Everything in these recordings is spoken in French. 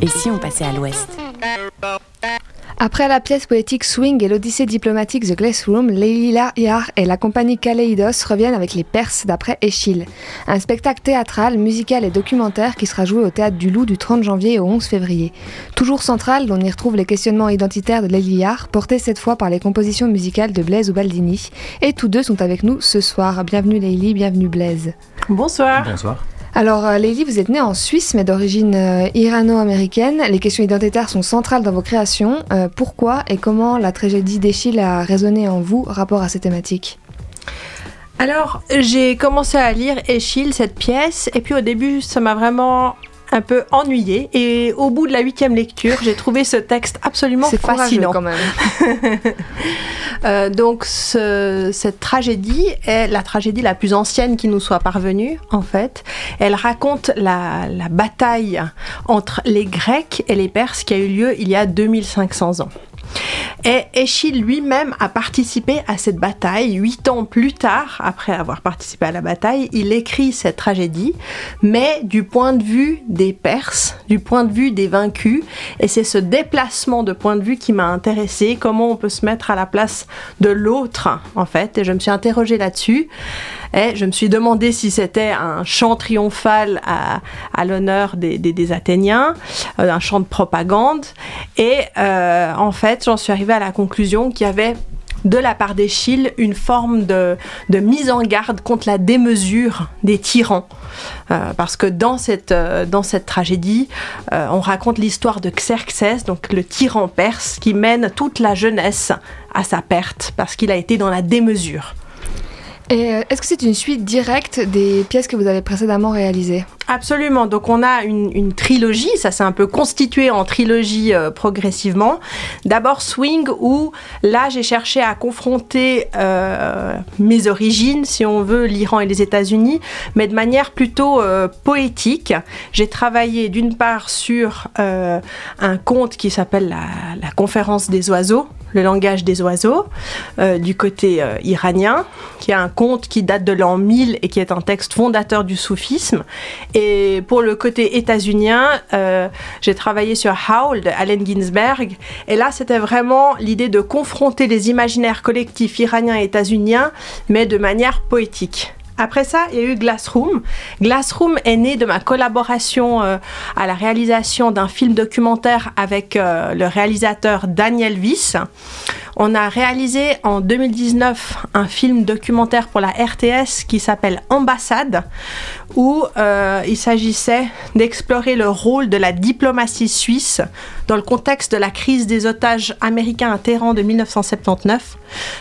Et si on passait à l'ouest après la pièce poétique Swing et l'Odyssée diplomatique The Glass Room, Leila Yar et la compagnie Kaleidos reviennent avec Les Perses d'après Échille, un spectacle théâtral, musical et documentaire qui sera joué au Théâtre du Loup du 30 janvier au 11 février. Toujours central, on y retrouve les questionnements identitaires de Leila Yar, portés cette fois par les compositions musicales de Blaise Ubaldini. Et tous deux sont avec nous ce soir. Bienvenue Leili, bienvenue Blaise. Bonsoir. Bonsoir. Alors, euh, Leili, vous êtes née en Suisse, mais d'origine euh, irano-américaine. Les questions identitaires sont centrales dans vos créations. Euh, pourquoi et comment la tragédie d'Echille a résonné en vous rapport à ces thématiques? Alors, j'ai commencé à lire Échille, cette pièce, et puis au début, ça m'a vraiment un peu ennuyé. Et au bout de la huitième lecture, j'ai trouvé ce texte absolument fascinant. quand même. Euh, donc cette tragédie est la tragédie la plus ancienne qui nous soit parvenue, en fait. Elle raconte la, la bataille entre les Grecs et les Perses qui a eu lieu il y a 2500 ans. Et Échille lui-même a participé à cette bataille. Huit ans plus tard, après avoir participé à la bataille, il écrit cette tragédie, mais du point de vue des Perses, du point de vue des vaincus. Et c'est ce déplacement de point de vue qui m'a intéressé. Comment on peut se mettre à la place de l'autre, en fait. Et je me suis interrogée là-dessus. Et je me suis demandé si c'était un chant triomphal à, l'honneur des, Athéniens, euh, un chant de propagande. Et euh, en fait, j'en suis arrivée à la conclusion qu'il y avait de la part d'Échille une forme de, mise en garde contre la démesure des tyrans. Euh, parce que dans cette, dans cette tragédie, on raconte l'histoire de Xerxès, donc le tyran perse, qui mène toute la jeunesse à sa perte, parce qu'il a été dans la démesure. Euh, est-ce que c'est une suite directe des pièces que vous avez précédemment réalisées? Absolument. Donc on a une, trilogie, ça s'est un peu constitué en trilogie euh, progressivement. D'abord Swing, où là j'ai cherché à confronter euh, mes origines, si on veut, l'Iran et les États-Unis, mais de manière plutôt poétique. J'ai travaillé d'une part sur un conte qui s'appelle la Conférence des oiseaux le langage des oiseaux, euh, du côté euh, iranien, qui est un conte qui date de l'an 1000 et qui est un texte fondateur du soufisme. Et pour le côté états-unien, euh, j'ai travaillé sur Howl de Allen Ginsberg. Et là, c'était vraiment l'idée de confronter les imaginaires collectifs iraniens et états-uniens, mais de manière poétique. Après ça, il y a eu Glassroom. Glassroom est né de ma collaboration euh, à la réalisation d'un film documentaire avec euh, le réalisateur Daniel Wyss. On a réalisé en 2019 un film documentaire pour la RTS qui s'appelle Ambassade, où euh, il s'agissait d'explorer le rôle de la diplomatie suisse dans le contexte de la crise des otages américains à Téhéran de 1979.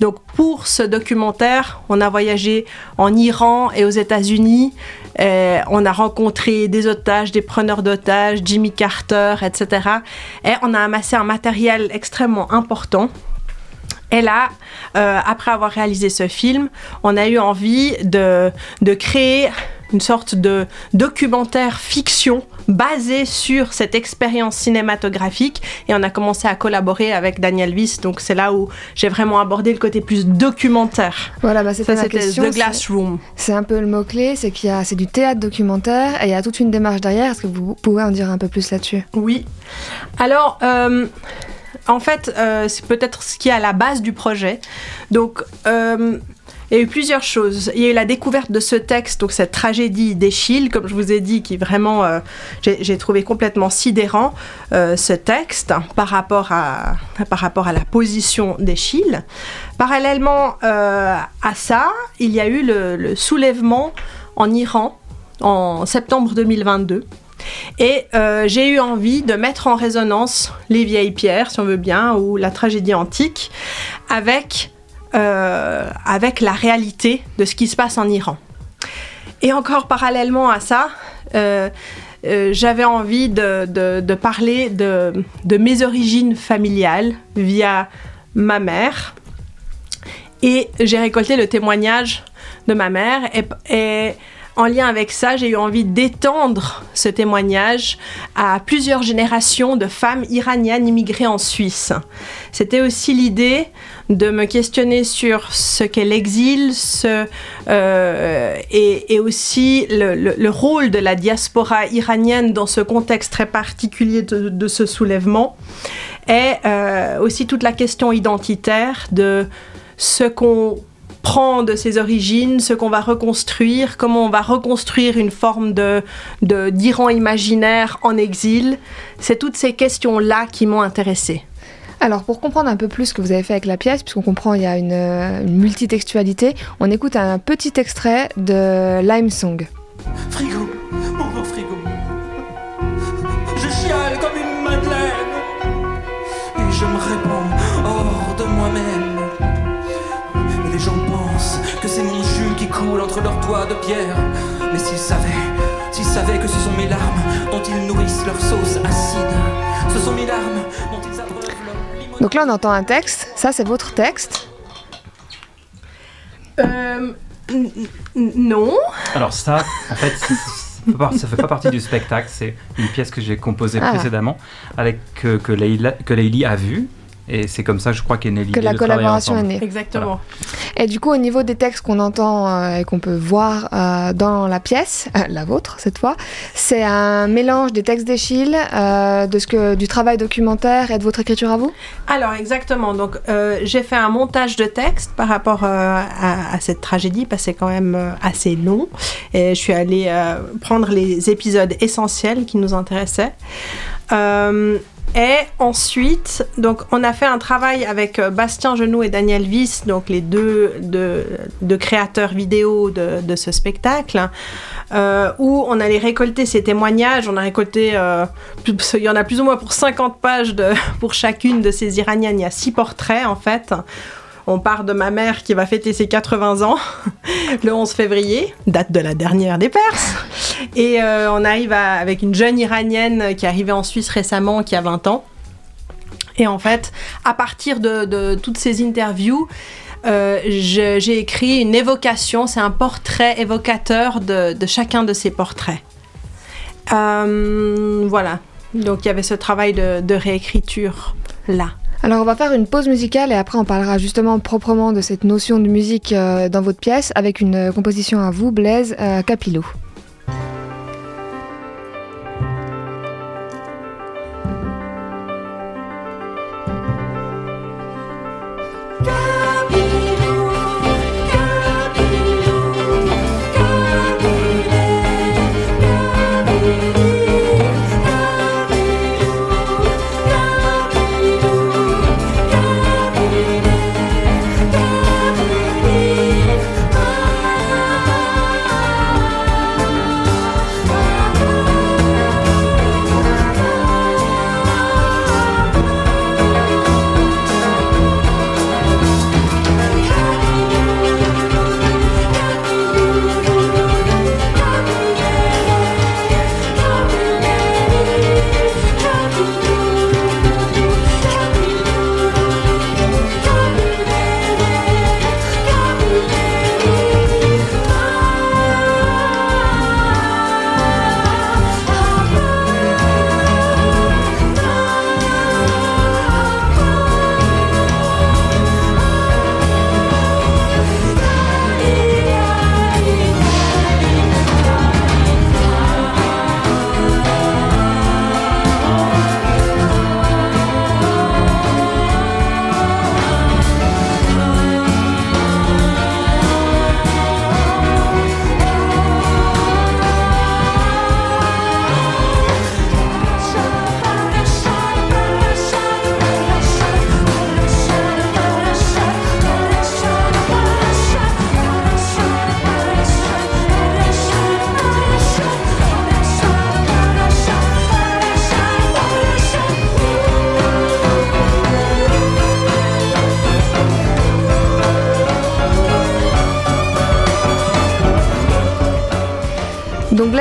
Donc pour ce documentaire, on a voyagé en Iran et aux États-Unis. on a rencontré des otages, des preneurs d'otages, Jimmy Carter, etc. Et on a amassé un matériel extrêmement important et là, euh, après avoir réalisé ce film, on a eu envie de, de créer une sorte de documentaire fiction basé sur cette expérience cinématographique et on a commencé à collaborer avec Daniel Wyss donc c'est là où j'ai vraiment abordé le côté plus documentaire. Voilà, bah c'était ma question. The Glass Room. C'est un peu le mot clé, c'est qu'il y a c'est du théâtre documentaire et il y a toute une démarche derrière. Est-ce que vous pouvez en dire un peu plus là-dessus? Oui. Alors. Euh, en fait, euh, c'est peut-être ce qui est à la base du projet. Donc, euh, il y a eu plusieurs choses. Il y a eu la découverte de ce texte, donc cette tragédie d'Échille, comme je vous ai dit, qui vraiment, euh, j'ai trouvé complètement sidérant ce texte par rapport à, par rapport à la position d'Échille. Parallèlement à ça, il y a eu le soulèvement en Iran en septembre 2022 et euh, j'ai eu envie de mettre en résonance les vieilles pierres, si on veut bien, ou la tragédie antique, avec, euh, avec la réalité de ce qui se passe en Iran. Et encore parallèlement à ça, euh, j'avais envie de, parler de, mes origines familiales via ma mère. Et j'ai récolté le témoignage de ma mère. Et en lien avec ça, j'ai eu envie d'étendre ce témoignage à plusieurs générations de femmes iraniennes immigrées en Suisse. C'était aussi l'idée de me questionner sur ce qu'est l'exil euh, et, aussi le, rôle de la diaspora iranienne dans ce contexte très particulier de, ce soulèvement et euh, aussi toute la question identitaire de ce qu'on prend de ses origines, ce qu'on va reconstruire, comment on va reconstruire une forme de d'Iran imaginaire en exil. C'est toutes ces questions-là qui m'ont intéressée. Alors, pour comprendre un peu plus ce que vous avez fait avec la pièce, puisqu'on comprend il y a une, euh, une, multitextualité, on écoute un petit extrait de Lime Song. Frigo, mon frigo. Je chiale comme une madeleine. Et je me réponds hors de moi-même. Mon jus qui coule entre leurs doigts de pierre. Mais s'ils savaient, s'ils savaient que ce sont mes larmes dont ils nourrissent leur sauce acide, ce sont mes larmes dont ils donc là, on entend un texte. Ça, c'est votre texte euh, Non. Alors ça, en fait, ça ne fait pas partie du spectacle. C'est une pièce que j'ai composée ah. précédemment, avec que, que, que a vue et c'est comme ça, je crois, qu'est née l'idée Que la collaboration est née. Exactement. Et du coup, au niveau des textes qu'on entend euh, et qu'on peut voir euh, dans la pièce, euh, la vôtre cette fois, c'est un mélange des textes d'Echille, de ce que, du travail documentaire et de votre écriture à vous? Alors, exactement. Donc, j'ai fait un montage de textes par rapport à, à, cette tragédie, parce que c'est quand même assez long. Et je suis allée prendre les épisodes essentiels qui nous intéressaient. Et ensuite, donc, on a fait un travail avec euh, Bastien Genoux et Daniel Viss, donc les deux de, créateurs vidéo de, ce spectacle, euh, où on allait récolter ces témoignages. On a récolté, euh, il y en a plus ou moins pour 50 pages pour chacune de ces Iraniennes. Il y a six portraits en fait on part de ma mère qui va fêter ses 80 ans le 11 février, date de la dernière des Perses. Et euh, on arrive avec une jeune iranienne qui est arrivée en Suisse récemment, qui a 20 ans. Et en fait, à partir de, toutes ces interviews, euh, j'ai écrit une évocation, c'est un portrait évocateur de, chacun de ces portraits. Euh, voilà, donc il y avait ce travail de réécriture là. Alors on va faire une pause musicale et après on parlera justement proprement de cette notion de musique euh, dans votre pièce avec une composition à vous, Blaise euh, Capillo.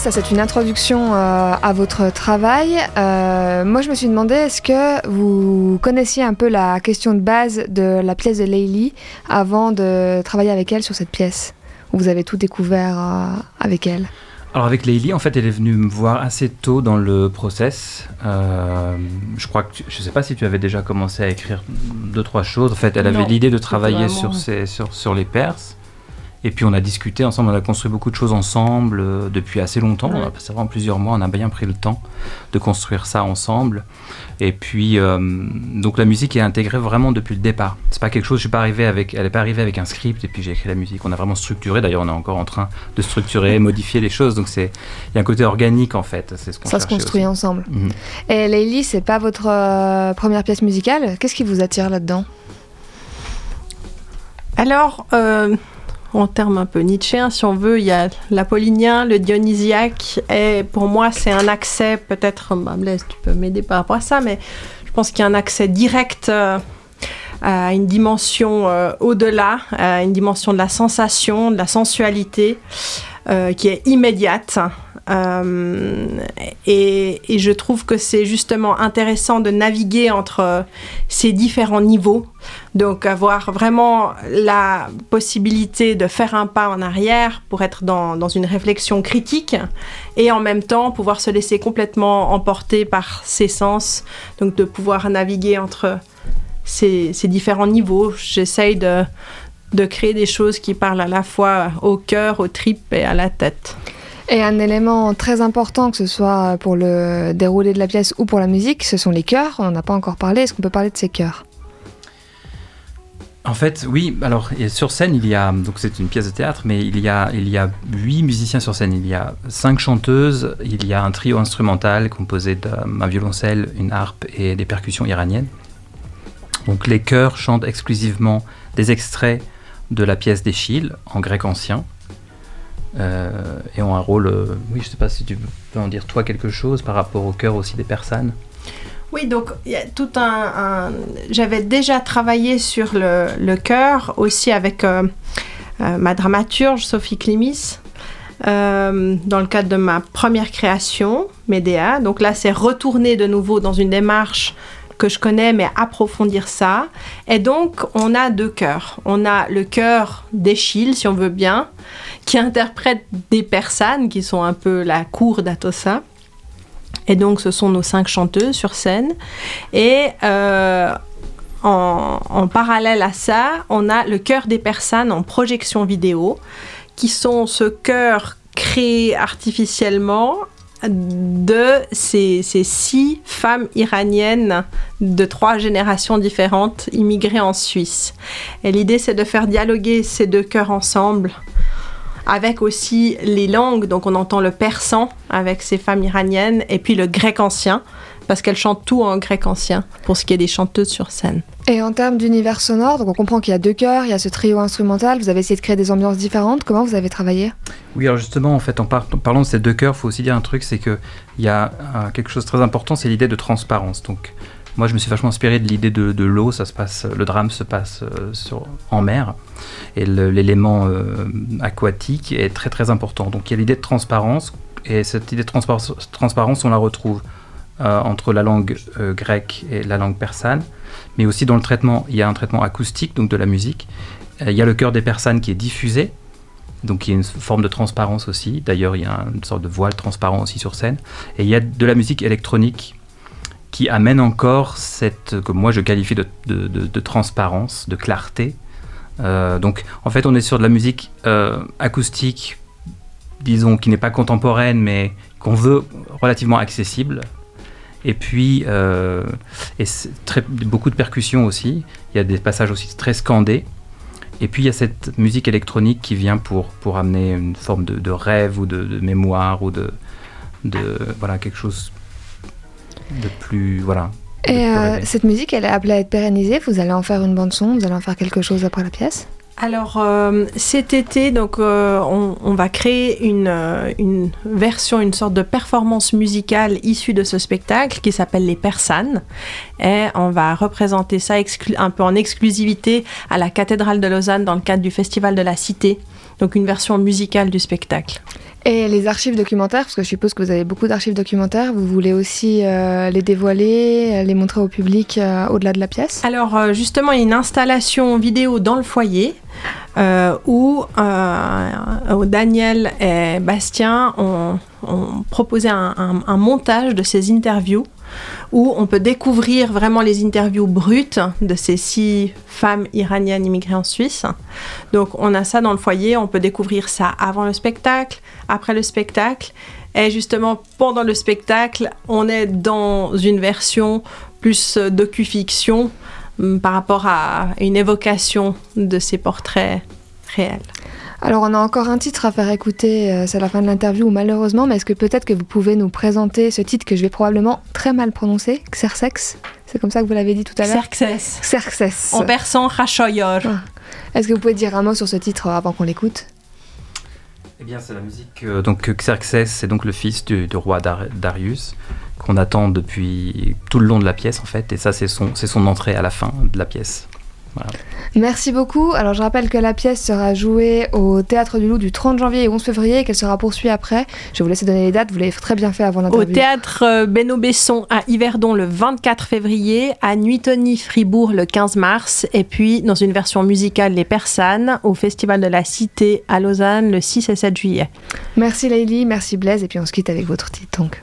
Ça c'est une introduction euh, à votre travail. Euh, moi je me suis demandé, est-ce que vous connaissiez un peu la question de base de la pièce de Leili avant de travailler avec elle sur cette pièce? Vous avez tout découvert avec elle? Alors avec Leili, en fait, elle est venue me voir assez tôt dans le process. Euh, je crois que je ne sais pas si tu avais déjà commencé à écrire deux trois choses. En fait, elle avait l'idée de travailler sur, ces, sur, sur les Perses. Et puis on a discuté ensemble, on a construit beaucoup de choses ensemble euh, depuis assez longtemps. On a passé vraiment plusieurs mois, on a bien pris le temps de construire ça ensemble. Et puis euh, donc la musique est intégrée vraiment depuis le départ. C'est pas quelque chose, je suis pas arrivé avec, elle n'est pas arrivée avec un script et puis j'ai écrit la musique. On a vraiment structuré. D'ailleurs, on est encore en train de structurer, modifier les choses. Donc c'est il y a un côté organique en fait. C'est ce qu'on Ça se construit ensemble. Mhm. Et Leili, c'est pas votre euh, première pièce musicale? Qu'est-ce qui vous attire là-dedans? Alors en termes un peu nietzschéens, si on veut, il y a l'apollinien, le dionysiaque, et pour moi, c'est un accès, peut-être, bah, Blaise, tu peux m'aider par rapport à ça, mais je pense qu'il y a un accès direct euh, à une dimension euh, au-delà, à une dimension de la sensation, de la sensualité, euh, qui est immédiate. Euh, et, je trouve que c'est justement intéressant de naviguer entre ces différents niveaux. Donc avoir vraiment la possibilité de faire un pas en arrière pour être dans, une réflexion critique et en même temps pouvoir se laisser complètement emporter par ses sens. Donc de pouvoir naviguer entre ces, différents niveaux. J'essaye de créer des choses qui parlent à la fois au cœur, aux tripes et à la tête. Et un élément très important, que ce soit pour le déroulé de la pièce ou pour la musique, ce sont les chœurs. On n'en a pas encore parlé. Est-ce qu'on peut parler de ces chœurs? En fait, oui. Alors, sur scène, il y a donc c'est une pièce de théâtre, mais il y a il y a huit musiciens sur scène. Il y a cinq chanteuses. Il y a un trio instrumental composé d'un violoncelle, une harpe et des percussions iraniennes. Donc, les chœurs chantent exclusivement des extraits de la pièce d'Échille en grec ancien. Euh, et ont un rôle. Euh, oui, je ne sais pas si tu peux en dire toi quelque chose par rapport au cœur aussi des personnes. Oui, donc il y a tout un. J'avais déjà travaillé sur le, chœur aussi avec euh, ma dramaturge Sophie Climis. dans le cadre de ma première création, Médéa. Donc là, c'est retourner de nouveau dans une démarche que je connais, mais approfondir ça. Et donc, on a deux chœurs. On a le chœur d'Echille, si on veut bien, qui interprète des personnes qui sont un peu la cour d'Atossa. Et donc, ce sont nos cinq chanteuses sur scène. Et euh, en, parallèle à ça, on a le chœur des personnes en projection vidéo, qui sont ce chœur créé artificiellement de ces, six femmes iraniennes de trois générations différentes immigrées en Suisse. Et l'idée, c'est de faire dialoguer ces deux cœurs ensemble avec aussi les langues. Donc on entend le persan avec ces femmes iraniennes et puis le grec ancien parce qu'elles chantent tout en grec ancien pour ce qui est des chanteuses sur scène. Et en termes d'univers sonore, donc on comprend qu'il y a deux chœurs, il y a ce trio instrumental, vous avez essayé de créer des ambiances différentes. Comment vous avez travaillé? Oui, alors justement, en fait, en, parlant de ces deux chœurs, il faut aussi dire un truc, c'est qu'il y a euh, quelque chose de très important, c'est l'idée de transparence. Donc moi, je me suis vachement inspiré de l'idée de, l'eau. Ça se passe, le drame se passe euh, sur, en mer, et l'élément euh, aquatique est très très important. Donc il y a l'idée de transparence, et cette idée de transparence on la retrouve entre la langue euh, grecque et la langue persane, mais aussi dans le traitement, il y a un traitement acoustique, donc de la musique. Euh, il y a le chœur des persanes qui est diffusé, donc il y a une forme de transparence aussi. D'ailleurs, il y a une sorte de voile transparent aussi sur scène. Et il y a de la musique électronique qui amène encore cette, que moi je qualifie de, de, transparence, de clarté. donc en fait, on est sur de la musique acoustique, disons, qui n'est pas contemporaine, mais qu'on veut relativement accessible, et puis, euh, et très, beaucoup de percussions aussi. Il y a des passages aussi très scandés. Et puis, il y a cette musique électronique qui vient pour, pour amener une forme de, de rêve ou de, de, mémoire ou de, de voilà, quelque chose de plus. Voilà. Et euh, cette musique, elle est appelée à être pérennisée. Vous allez en faire une bande-son Vous allez en faire quelque chose après la pièce alors euh, cet été, donc euh, on, va créer une, euh, une, version, une sorte de performance musicale issue de ce spectacle qui s'appelle Les Persanes. Et on va représenter ça un peu en exclusivité à la cathédrale de Lausanne dans le cadre du Festival de la Cité. Donc une version musicale du spectacle. Et les archives documentaires, parce que je suppose que vous avez beaucoup d'archives documentaires, vous voulez aussi les dévoiler, les montrer au public au-delà de la pièce? Alors justement, il y a une installation vidéo dans le foyer où Daniel et Bastien ont, proposé un, montage de ces interviews où on peut découvrir vraiment les interviews brutes de ces six femmes iraniennes immigrées en Suisse. Donc on a ça dans le foyer, on peut découvrir ça avant le spectacle, après le spectacle. Et justement, pendant le spectacle, on est dans une version plus docu-fiction hum, par rapport à une évocation de ces portraits réels. Alors on a encore un titre à faire écouter, euh, c'est la fin de l'interview malheureusement, mais est-ce que peut-être que vous pouvez nous présenter ce titre que je vais probablement très mal prononcer, Xerxes? C'est comme ça que vous l'avez dit tout à l'heure? Xerxes. Xerxes. En persan, Rachoyor. Ah. Est-ce que vous pouvez dire un mot sur ce titre avant qu'on l'écoute? Eh bien c'est la musique, euh, donc Xerxes c'est donc le fils du, roi Darius qu'on attend depuis tout le long de la pièce en fait, et ça c'est son, son entrée à la fin de la pièce. Merci beaucoup. Alors je rappelle que la pièce sera jouée au Théâtre du Loup du 30 janvier et 11 février et qu'elle sera poursuivie après. Je vais vous laisser donner les dates, vous l'avez très bien fait avant l'interview. Au Théâtre euh, Beno Besson à Yverdon le 24 février, à Nuitony Fribourg le 15 mars et puis dans une version musicale Les Persanes au Festival de la Cité à Lausanne le 6 et 7 juillet. Merci Leïli, merci Blaise et puis on se quitte avec votre titre donc.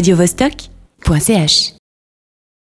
radiovostok.ch